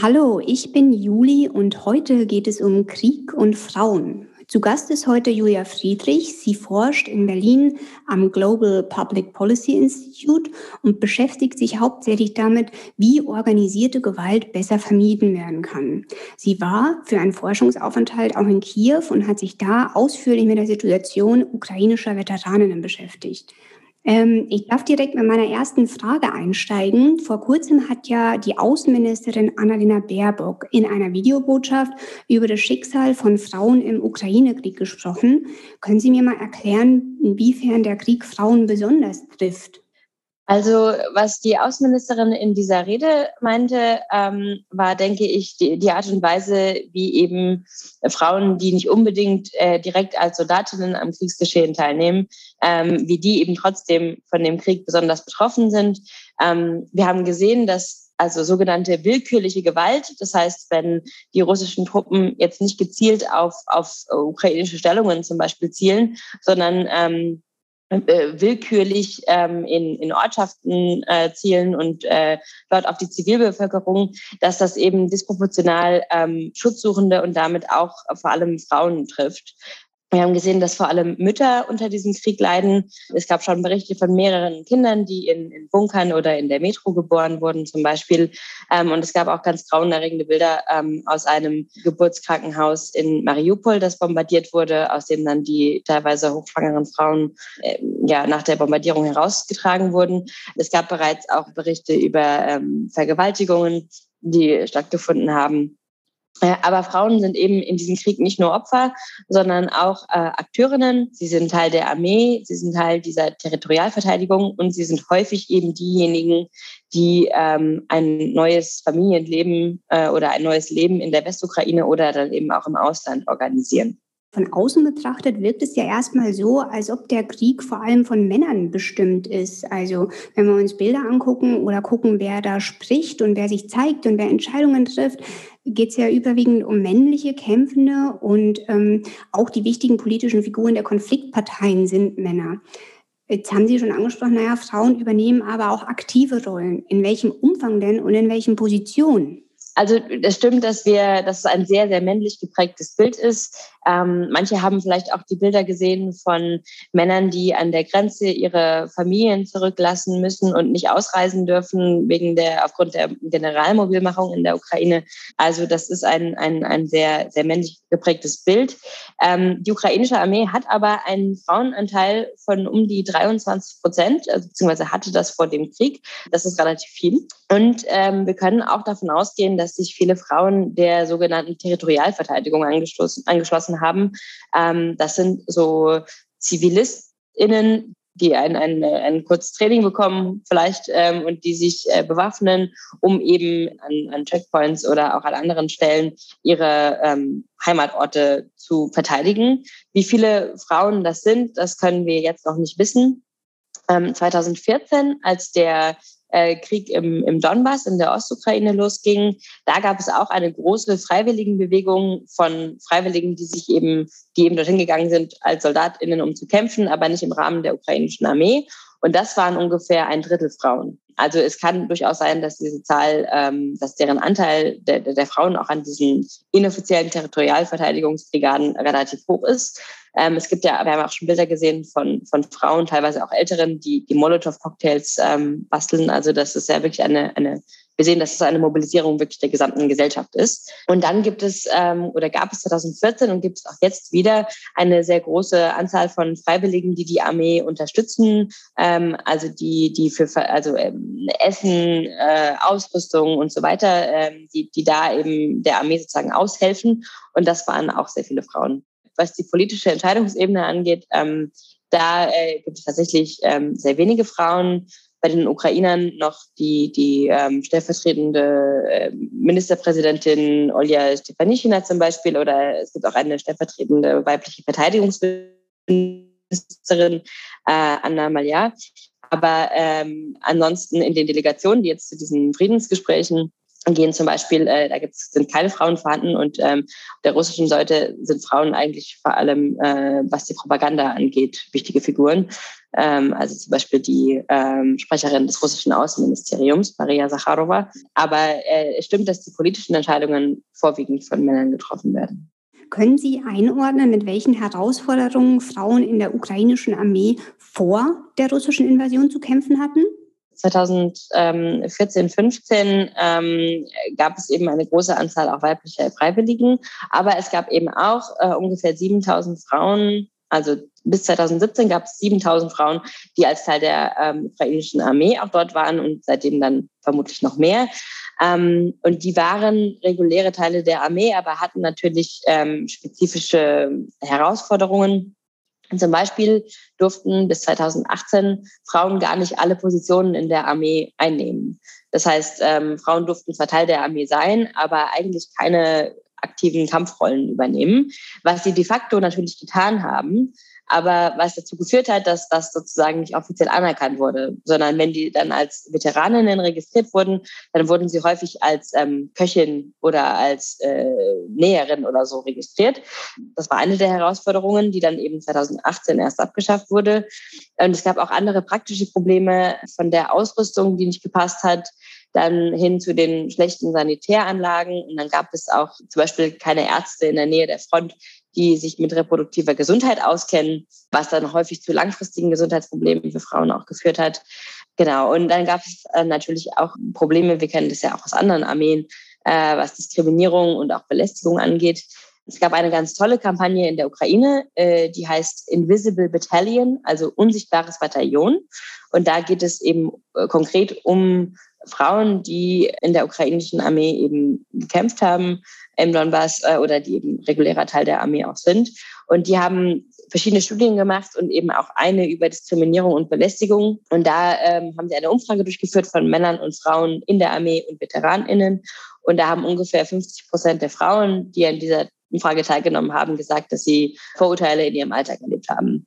Hallo, ich bin Juli und heute geht es um Krieg und Frauen. Zu Gast ist heute Julia Friedrich. Sie forscht in Berlin am Global Public Policy Institute und beschäftigt sich hauptsächlich damit, wie organisierte Gewalt besser vermieden werden kann. Sie war für einen Forschungsaufenthalt auch in Kiew und hat sich da ausführlich mit der Situation ukrainischer Veteraninnen beschäftigt. Ähm, ich darf direkt mit meiner ersten Frage einsteigen. Vor kurzem hat ja die Außenministerin Annalena Baerbock in einer Videobotschaft über das Schicksal von Frauen im Ukraine-Krieg gesprochen. Können Sie mir mal erklären, inwiefern der Krieg Frauen besonders trifft? Also was die Außenministerin in dieser Rede meinte, ähm, war, denke ich, die, die, Art und Weise, wie eben Frauen, die nicht unbedingt äh, direkt als Soldatinnen am Kriegsgeschehen teilnehmen, ähm, wie die eben trotzdem von dem Krieg besonders betroffen sind. Ähm, wir haben gesehen, dass also sogenannte willkürliche Gewalt. Das heißt, wenn die russischen Truppen jetzt nicht gezielt auf, auf ukrainische Stellungen zum Beispiel zielen, sondern ähm, äh, willkürlich ähm, in, in Ortschaften äh, zielen und äh, dort auf die Zivilbevölkerung, dass das eben disproportional ähm, Schutzsuchende und damit auch vor allem Frauen trifft. Wir haben gesehen, dass vor allem Mütter unter diesem Krieg leiden. Es gab schon Berichte von mehreren Kindern, die in, in Bunkern oder in der Metro geboren wurden zum Beispiel. Ähm, und es gab auch ganz grauenerregende Bilder ähm, aus einem Geburtskrankenhaus in Mariupol, das bombardiert wurde, aus dem dann die teilweise hochschwangeren Frauen äh, ja, nach der Bombardierung herausgetragen wurden. Es gab bereits auch Berichte über ähm, Vergewaltigungen, die stattgefunden haben. Äh, aber Frauen sind eben in diesem Krieg nicht nur Opfer, sondern auch äh, Akteurinnen. Sie sind Teil der Armee, sie sind Teil dieser Territorialverteidigung und sie sind häufig eben diejenigen, die ähm, ein neues Familienleben äh, oder ein neues Leben in der Westukraine oder dann eben auch im Ausland organisieren. Von außen betrachtet wirkt es ja erstmal so, als ob der Krieg vor allem von Männern bestimmt ist. Also wenn wir uns Bilder angucken oder gucken, wer da spricht und wer sich zeigt und wer Entscheidungen trifft, geht es ja überwiegend um männliche Kämpfende und ähm, auch die wichtigen politischen Figuren der Konfliktparteien sind Männer. Jetzt haben Sie schon angesprochen, naja, Frauen übernehmen aber auch aktive Rollen. In welchem Umfang denn und in welchen Positionen? Also das stimmt, dass wir, dass es ein sehr, sehr männlich geprägtes Bild ist. Ähm, manche haben vielleicht auch die Bilder gesehen von Männern, die an der Grenze ihre Familien zurücklassen müssen und nicht ausreisen dürfen wegen der aufgrund der Generalmobilmachung in der Ukraine. Also das ist ein, ein, ein sehr, sehr männlich geprägtes Bild. Ähm, die ukrainische Armee hat aber einen Frauenanteil von um die 23 Prozent, also beziehungsweise hatte das vor dem Krieg. Das ist relativ viel. Und ähm, wir können auch davon ausgehen, dass sich viele Frauen der sogenannten Territorialverteidigung angeschlossen, angeschlossen haben. Ähm, das sind so ZivilistInnen, die ein, ein, ein kurzes Training bekommen vielleicht ähm, und die sich äh, bewaffnen, um eben an, an Checkpoints oder auch an anderen Stellen ihre ähm, Heimatorte zu verteidigen. Wie viele Frauen das sind, das können wir jetzt noch nicht wissen. Ähm, 2014, als der äh, Krieg im, im Donbass in der Ostukraine losging, da gab es auch eine große Freiwilligenbewegung von Freiwilligen, die sich eben, die eben dorthin gegangen sind als SoldatInnen, um zu kämpfen, aber nicht im Rahmen der ukrainischen Armee. Und das waren ungefähr ein Drittel Frauen. Also es kann durchaus sein, dass diese Zahl, ähm, dass deren Anteil der, der Frauen auch an diesen inoffiziellen Territorialverteidigungsbrigaden relativ hoch ist. Ähm, es gibt ja, wir haben auch schon Bilder gesehen von, von Frauen, teilweise auch Älteren, die die Molotow-Cocktails ähm, basteln. Also das ist ja wirklich eine, eine wir sehen, dass es eine Mobilisierung wirklich der gesamten Gesellschaft ist. Und dann gibt es ähm, oder gab es 2014 und gibt es auch jetzt wieder eine sehr große Anzahl von Freiwilligen, die die Armee unterstützen, ähm, also die die für also ähm, Essen, äh, Ausrüstung und so weiter, ähm, die die da eben der Armee sozusagen aushelfen. Und das waren auch sehr viele Frauen. Was die politische Entscheidungsebene angeht, ähm, da äh, gibt es tatsächlich ähm, sehr wenige Frauen bei den Ukrainern noch die, die ähm, stellvertretende äh, Ministerpräsidentin Olja Stefanischina zum Beispiel oder es gibt auch eine stellvertretende weibliche Verteidigungsministerin äh, Anna Malja. Aber ähm, ansonsten in den Delegationen, die jetzt zu diesen Friedensgesprächen gehen zum Beispiel, äh, da gibt's, sind keine Frauen vorhanden und ähm, der russischen Seite sind Frauen eigentlich vor allem, äh, was die Propaganda angeht, wichtige Figuren. Ähm, also zum Beispiel die ähm, Sprecherin des russischen Außenministeriums, Maria Sacharowa. Aber äh, es stimmt, dass die politischen Entscheidungen vorwiegend von Männern getroffen werden. Können Sie einordnen, mit welchen Herausforderungen Frauen in der ukrainischen Armee vor der russischen Invasion zu kämpfen hatten? 2014, 15 ähm, gab es eben eine große Anzahl auch weiblicher Freiwilligen, aber es gab eben auch äh, ungefähr 7000 Frauen, also bis 2017 gab es 7000 Frauen, die als Teil der ähm, ukrainischen Armee auch dort waren und seitdem dann vermutlich noch mehr. Ähm, und die waren reguläre Teile der Armee, aber hatten natürlich ähm, spezifische Herausforderungen zum Beispiel durften bis 2018 Frauen gar nicht alle Positionen in der Armee einnehmen. Das heißt, ähm, Frauen durften zwar Teil der Armee sein, aber eigentlich keine aktiven Kampfrollen übernehmen, was sie de facto natürlich getan haben, aber was dazu geführt hat, dass das sozusagen nicht offiziell anerkannt wurde, sondern wenn die dann als Veteraninnen registriert wurden, dann wurden sie häufig als ähm, Köchin oder als äh, Näherin oder so registriert. Das war eine der Herausforderungen, die dann eben 2018 erst abgeschafft wurde. Und es gab auch andere praktische Probleme von der Ausrüstung, die nicht gepasst hat dann hin zu den schlechten Sanitäranlagen. Und dann gab es auch zum Beispiel keine Ärzte in der Nähe der Front, die sich mit reproduktiver Gesundheit auskennen, was dann häufig zu langfristigen Gesundheitsproblemen für Frauen auch geführt hat. Genau. Und dann gab es äh, natürlich auch Probleme, wir kennen das ja auch aus anderen Armeen, äh, was Diskriminierung und auch Belästigung angeht. Es gab eine ganz tolle Kampagne in der Ukraine, äh, die heißt Invisible Battalion, also unsichtbares Bataillon. Und da geht es eben konkret um Frauen, die in der ukrainischen Armee eben gekämpft haben im Donbass äh, oder die eben regulärer Teil der Armee auch sind. Und die haben verschiedene Studien gemacht und eben auch eine über Diskriminierung und Belästigung. Und da ähm, haben sie eine Umfrage durchgeführt von Männern und Frauen in der Armee und VeteranInnen. Und da haben ungefähr 50 Prozent der Frauen, die an dieser Umfrage teilgenommen haben, gesagt, dass sie Vorurteile in ihrem Alltag erlebt haben.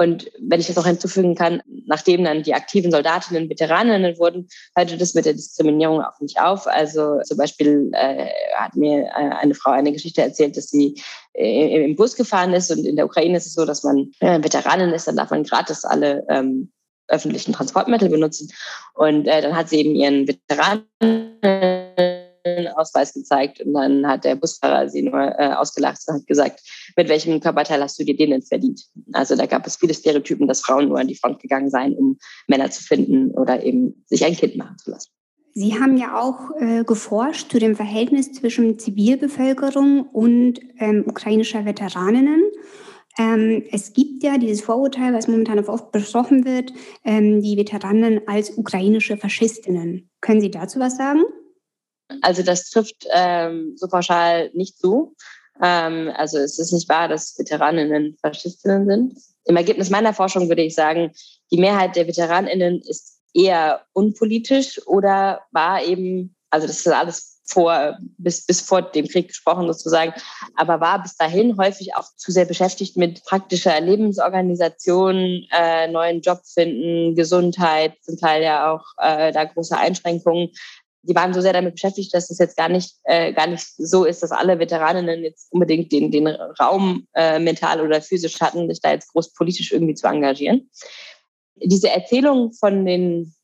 Und wenn ich das noch hinzufügen kann, nachdem dann die aktiven Soldatinnen Veteraninnen wurden, hörte das mit der Diskriminierung auch nicht auf. Also zum Beispiel äh, hat mir äh, eine Frau eine Geschichte erzählt, dass sie äh, im Bus gefahren ist und in der Ukraine ist es so, dass man äh, Veteranin ist, dann darf man gratis alle ähm, öffentlichen Transportmittel benutzen. Und äh, dann hat sie eben ihren Veteranen Ausweis gezeigt und dann hat der Busfahrer sie nur äh, ausgelacht und hat gesagt, mit welchem Körperteil hast du dir den denn verdient? Also da gab es viele Stereotypen, dass Frauen nur an die Front gegangen seien, um Männer zu finden oder eben sich ein Kind machen zu lassen. Sie haben ja auch äh, geforscht zu dem Verhältnis zwischen Zivilbevölkerung und ähm, ukrainischer Veteraninnen. Ähm, es gibt ja dieses Vorurteil, was momentan oft besprochen wird, ähm, die Veteranen als ukrainische Faschistinnen. Können Sie dazu was sagen? Also das trifft ähm, so pauschal nicht zu. Ähm, also es ist nicht wahr, dass Veteraninnen Faschistinnen sind. Im Ergebnis meiner Forschung würde ich sagen, die Mehrheit der Veteraninnen ist eher unpolitisch oder war eben, also das ist alles vor, bis, bis vor dem Krieg gesprochen sozusagen, aber war bis dahin häufig auch zu sehr beschäftigt mit praktischer Lebensorganisation, äh, neuen Job finden, Gesundheit, zum Teil ja auch äh, da große Einschränkungen die waren so sehr damit beschäftigt, dass es jetzt gar nicht, äh, gar nicht so ist, dass alle Veteraninnen jetzt unbedingt den, den Raum äh, mental oder physisch hatten, sich da jetzt groß politisch irgendwie zu engagieren. Diese Erzählung von den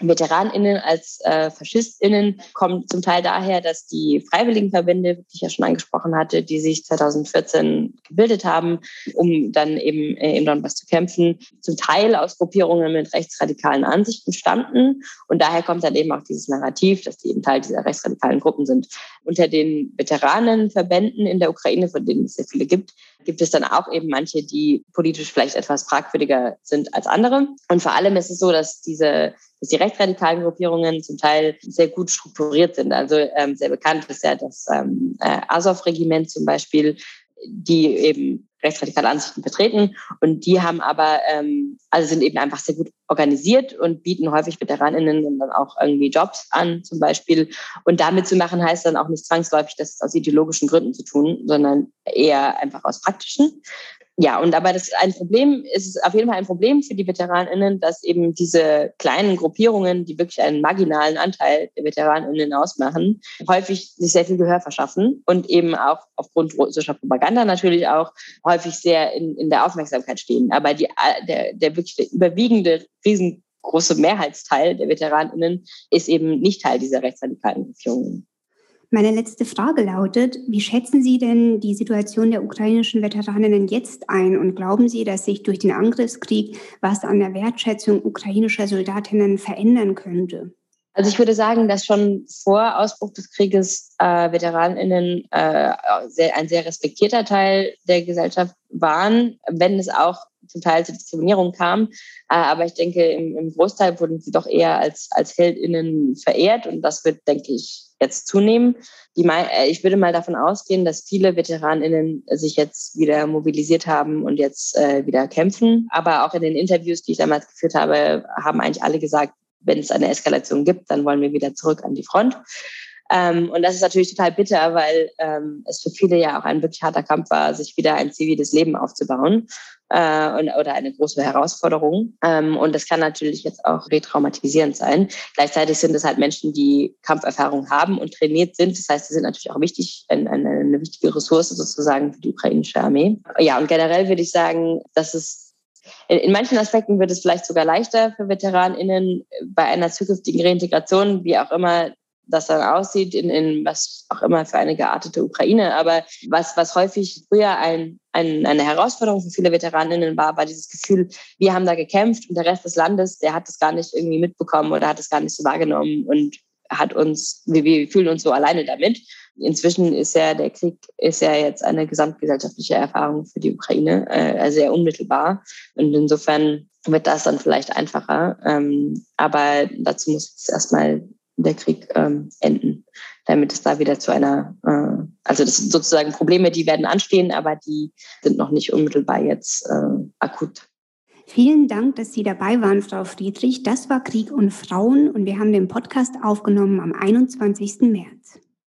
VeteranInnen als äh, FaschistInnen kommt zum Teil daher, dass die Freiwilligenverbände, die ich ja schon angesprochen hatte, die sich 2014 gebildet haben, um dann eben äh, im Donbass zu kämpfen, zum Teil aus Gruppierungen mit rechtsradikalen Ansichten standen. Und daher kommt dann eben auch dieses Narrativ, dass die eben Teil dieser rechtsradikalen Gruppen sind. Unter den Veteranenverbänden in der Ukraine, von denen es sehr viele gibt, gibt es dann auch eben manche, die politisch vielleicht etwas fragwürdiger sind als andere. Und vor allem ist es so, dass diese dass die rechtsradikalen Gruppierungen zum Teil sehr gut strukturiert sind. Also ähm, sehr bekannt ist ja das ähm, äh, Azov-Regiment zum Beispiel, die eben rechtsradikale Ansichten vertreten. Und die haben aber, ähm, also sind eben einfach sehr gut organisiert und bieten häufig VeteranInnen dann auch irgendwie Jobs an, zum Beispiel. Und damit zu machen heißt dann auch nicht zwangsläufig, das aus ideologischen Gründen zu tun, sondern eher einfach aus praktischen. Ja, und aber das ist ein Problem, es ist auf jeden Fall ein Problem für die VeteranInnen, dass eben diese kleinen Gruppierungen, die wirklich einen marginalen Anteil der VeteranInnen ausmachen, häufig sich sehr viel Gehör verschaffen und eben auch aufgrund russischer Propaganda natürlich auch häufig sehr in, in der Aufmerksamkeit stehen. Aber die, der, der wirklich überwiegende, riesengroße Mehrheitsteil der VeteranInnen ist eben nicht Teil dieser rechtsradikalen Gruppierungen. Meine letzte Frage lautet, wie schätzen Sie denn die Situation der ukrainischen Veteraninnen jetzt ein und glauben Sie, dass sich durch den Angriffskrieg was an der Wertschätzung ukrainischer Soldatinnen verändern könnte? Also ich würde sagen, dass schon vor Ausbruch des Krieges äh, VeteranInnen äh, sehr, ein sehr respektierter Teil der Gesellschaft waren, wenn es auch zum Teil zu Diskriminierung kam. Äh, aber ich denke, im, im Großteil wurden sie doch eher als, als HeldInnen verehrt und das wird, denke ich, jetzt zunehmen. Die, äh, ich würde mal davon ausgehen, dass viele VeteranInnen sich jetzt wieder mobilisiert haben und jetzt äh, wieder kämpfen. Aber auch in den Interviews, die ich damals geführt habe, haben eigentlich alle gesagt, wenn es eine Eskalation gibt, dann wollen wir wieder zurück an die Front. Ähm, und das ist natürlich total bitter, weil ähm, es für viele ja auch ein wirklich harter Kampf war, sich wieder ein ziviles Leben aufzubauen äh, und, oder eine große Herausforderung. Ähm, und das kann natürlich jetzt auch retraumatisierend sein. Gleichzeitig sind es halt Menschen, die Kampferfahrung haben und trainiert sind. Das heißt, sie sind natürlich auch wichtig, eine, eine wichtige Ressource sozusagen für die ukrainische Armee. Ja, und generell würde ich sagen, dass es in, in manchen Aspekten wird es vielleicht sogar leichter für VeteranInnen bei einer zukünftigen Reintegration, wie auch immer das dann aussieht, in, in was auch immer für eine geartete Ukraine. Aber was, was häufig früher ein, ein, eine Herausforderung für viele Veteraninnen war, war dieses Gefühl, wir haben da gekämpft und der Rest des Landes, der hat das gar nicht irgendwie mitbekommen oder hat es gar nicht so wahrgenommen und hat uns, wir, wir fühlen uns so alleine damit. Inzwischen ist ja der Krieg ist ja jetzt eine gesamtgesellschaftliche Erfahrung für die Ukraine, äh, sehr unmittelbar. Und insofern wird das dann vielleicht einfacher. Ähm, aber dazu muss jetzt erstmal der Krieg ähm, enden, damit es da wieder zu einer, äh, also das sind sozusagen Probleme, die werden anstehen, aber die sind noch nicht unmittelbar jetzt äh, akut. Vielen Dank, dass Sie dabei waren, Frau Friedrich. Das war Krieg und Frauen und wir haben den Podcast aufgenommen am 21. März.